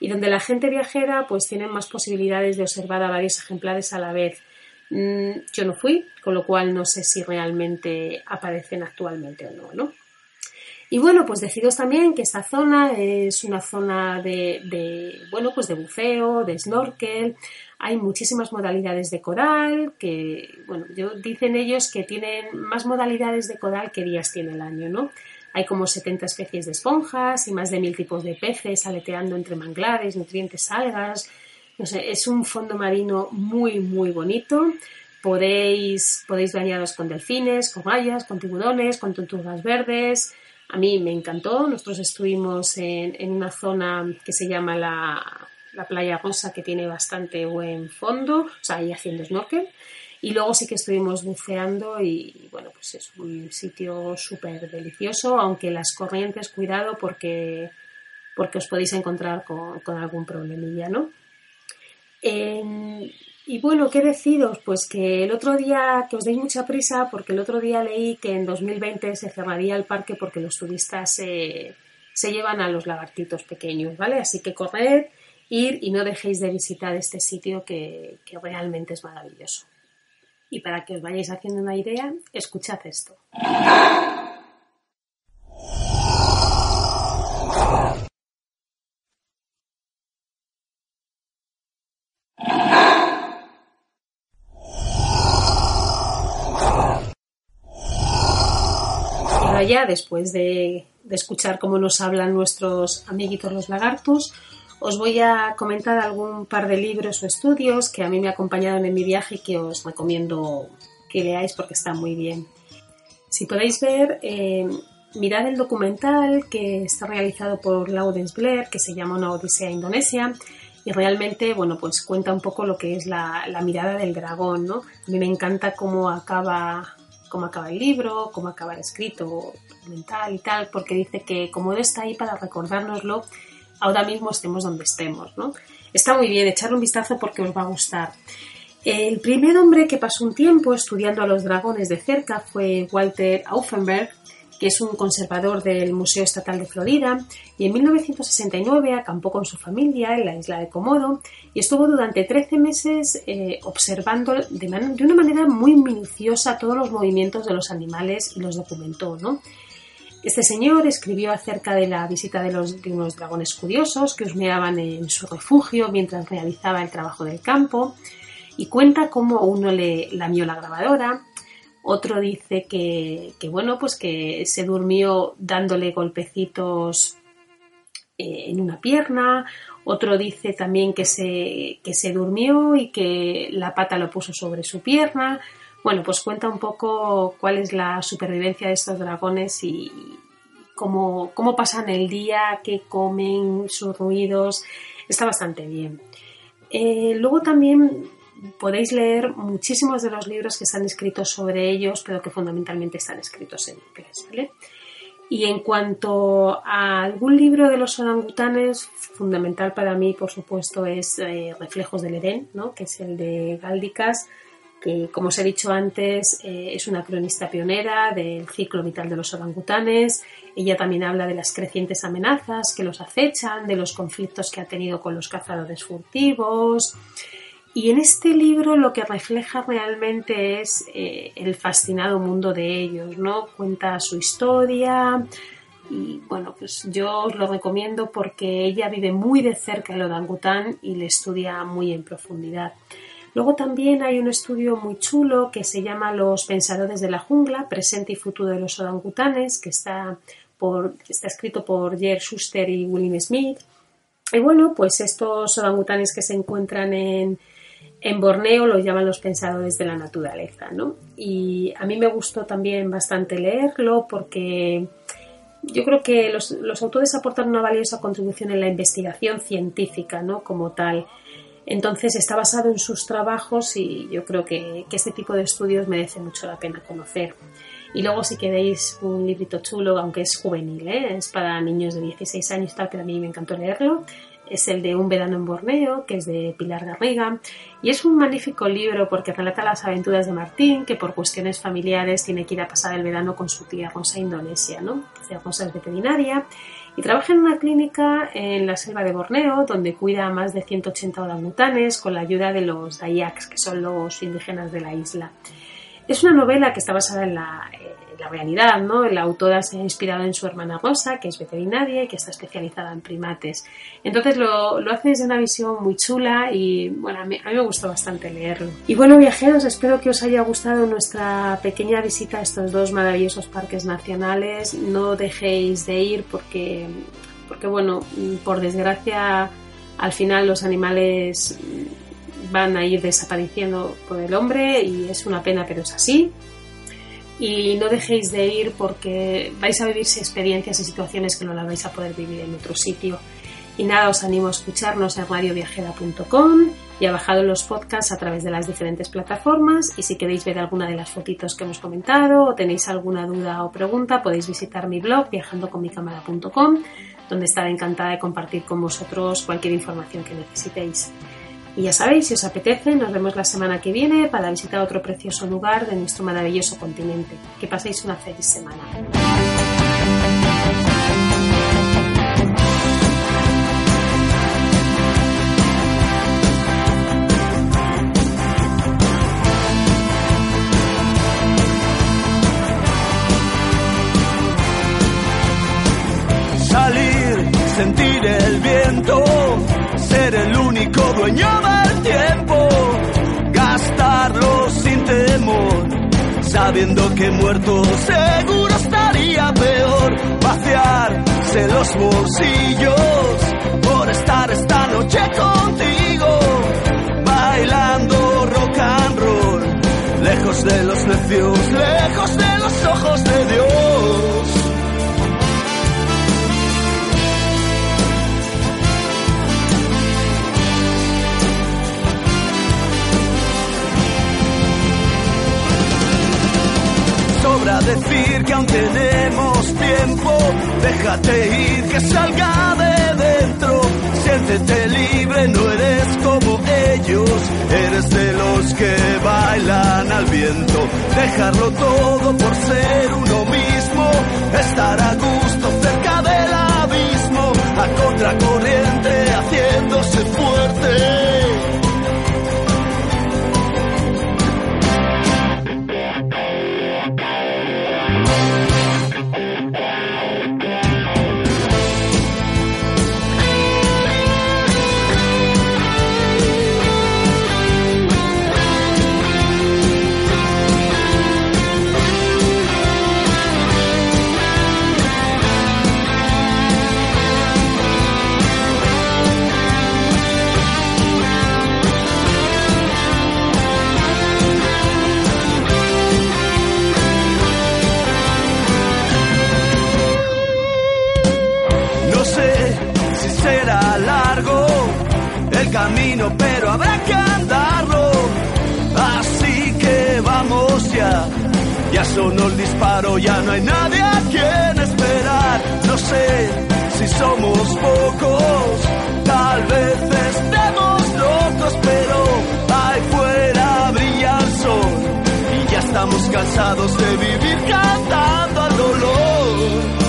y donde la gente viajera pues tiene más posibilidades de observar a varios ejemplares a la vez. Mm, yo no fui, con lo cual no sé si realmente aparecen actualmente o no, ¿no? Y bueno, pues deciros también que esta zona es una zona de, de, bueno, pues de buceo, de snorkel. Hay muchísimas modalidades de coral, que, bueno, yo, dicen ellos que tienen más modalidades de coral que días tiene el año, ¿no? Hay como 70 especies de esponjas y más de mil tipos de peces aleteando entre manglares, nutrientes, algas. No sé, es un fondo marino muy, muy bonito. Podéis, podéis bañaros con delfines, con hayas, con tiburones, con tortugas verdes, a mí me encantó. Nosotros estuvimos en, en una zona que se llama la, la, Playa Rosa, que tiene bastante buen fondo, o sea, ahí haciendo snorkel. Y luego sí que estuvimos buceando y, bueno, pues es un sitio súper delicioso, aunque las corrientes, cuidado porque, porque os podéis encontrar con, con algún problemilla, ¿no? En, y bueno, ¿qué deciros? Pues que el otro día, que os deis mucha prisa, porque el otro día leí que en 2020 se cerraría el parque porque los turistas se llevan a los lagartitos pequeños, ¿vale? Así que corred, ir y no dejéis de visitar este sitio que, que realmente es maravilloso. Y para que os vayáis haciendo una idea, escuchad esto. Ya, después de, de, escuchar cómo nos hablan nuestros amiguitos los lagartos, os voy a comentar algún par de libros o estudios que a mí me acompañaron en mi viaje y que os recomiendo que leáis porque está muy bien. Si podéis ver, eh, mirad el documental que está realizado por Laudens Blair, que se llama Una Odisea Indonesia, y realmente, bueno, pues cuenta un poco lo que es la, la mirada del dragón, ¿no? A mí me encanta cómo acaba, cómo acaba el libro, cómo acaba el escrito documental y tal, porque dice que como él está ahí para recordárnoslo, ahora mismo estemos donde estemos, ¿no? Está muy bien, echarle un vistazo porque os va a gustar. El primer hombre que pasó un tiempo estudiando a los dragones de cerca fue Walter Auffenberg, que es un conservador del Museo Estatal de Florida, y en 1969 acampó con su familia en la isla de Komodo y estuvo durante 13 meses eh, observando de, una manera muy minuciosa todos los movimientos de los animales y los documentó, ¿no? Este señor escribió acerca de la visita de, los, de unos dragones curiosos que husmeaban en su refugio mientras realizaba el trabajo del campo y cuenta cómo uno le lamió la grabadora, otro dice que, que, bueno, pues que se durmió dándole golpecitos eh, en una pierna, otro dice también que se, que se durmió y que la pata lo puso sobre su pierna. Bueno, pues cuenta un poco cuál es la supervivencia de estos dragones y cómo, cómo pasan el día, qué comen, sus ruidos. Está bastante bien. Eh, luego también podéis leer muchísimos de los libros que están escritos sobre ellos, pero que fundamentalmente están escritos en inglés. Y en cuanto a algún libro de los orangutanes, fundamental para mí, por supuesto, es eh, Reflejos del Edén, que es el de Gáldicas, que, como os he dicho antes, eh, es una cronista pionera del ciclo vital de los orangutanes. Ella también habla de las crecientes amenazas que los acechan, de los conflictos que ha tenido con los cazadores furtivos. Y en este libro lo que refleja realmente es eh, el fascinado mundo de ellos, ¿no? Cuenta su historia y bueno, pues yo os lo recomiendo porque ella vive muy de cerca el orangután y le estudia muy en profundidad. Luego también hay un estudio muy chulo que se llama Los pensadores de la jungla, presente y futuro de los orangutanes, que está, por, está escrito por Jer Schuster y William Smith. Y bueno, pues estos orangutanes que se encuentran en, en Borneo los llaman los pensadores de la naturaleza, ¿no? Y a mí me gustó también bastante leerlo porque yo creo que los, los autores aportan una valiosa contribución en la investigación científica, ¿no? Como tal. Entonces está basado en sus trabajos y yo creo que, que, este tipo de estudios merece mucho la pena conocer. Y luego si queréis un librito chulo, aunque es juvenil, ¿eh? es para niños de 16 años, tal, pero a mí me encantó leerlo, es el de Un verano en Borneo, que es de Pilar Garriga, y es un magnífico libro porque relata las aventuras de Martín, que por cuestiones familiares tiene que ir a pasar el verano con su tía Rosa Indonesia, ¿no? Tía Rosa es veterinaria y trabaja en una clínica en la selva de Borneo donde cuida a más de 180 orangutanes con la ayuda de los Dayaks, que son los indígenas de la isla. Es una novela que está basada en la, la realidad, ¿no? La autora se ha inspirado en su hermana Rosa, que es veterinaria y que está especializada en primates. Entonces lo, lo hace desde una visión muy chula y bueno, a mí, me gustó bastante leerlo. Y bueno, viajeros, espero que os haya gustado nuestra pequeña visita a estos dos maravillosos parques nacionales. No dejéis de ir porque, porque bueno, por desgracia, al final los animales van a ir desapareciendo por el hombre y es una pena, pero es así. Y no dejéis de ir porque vais a vivirse experiencias y situaciones que no las vais a poder vivir en otro sitio. Y nada, os animo a escucharnos en radioviajera.com y a bajar los podcasts a través de las diferentes plataformas. Y si queréis ver alguna de las fotitos que hemos comentado o tenéis alguna duda o pregunta, podéis visitar mi blog viajandoconmicámara.com, donde estaré encantada de compartir con vosotros cualquier información que necesitéis. Y ya sabéis, si os apetece, nos vemos la semana que viene para visitar otro precioso lugar de nuestro maravilloso continente. Que paséis una feliz semana. Salir, sentir el viento, ser el único dueño del tiempo, gastarlo sin temor, sabiendo que muerto seguro estaría peor, vaciarse los bolsillos por estar esta noche contigo, bailando rock and roll, lejos de los decir que aún tenemos tiempo. Déjate ir, que salga de dentro. Siéntete libre, no eres como ellos. Eres de los que bailan al viento. Dejarlo todo por ser uno mismo. Estar a gusto cerca del abismo. A contracorriente, haciéndose fuerte. Pero habrá que andarlo. Así que vamos ya. Ya sonó el disparo, ya no hay nadie a quien esperar. No sé si somos pocos, tal vez estemos locos, pero ahí fuera brilla el sol. Y ya estamos cansados de vivir cantando al dolor.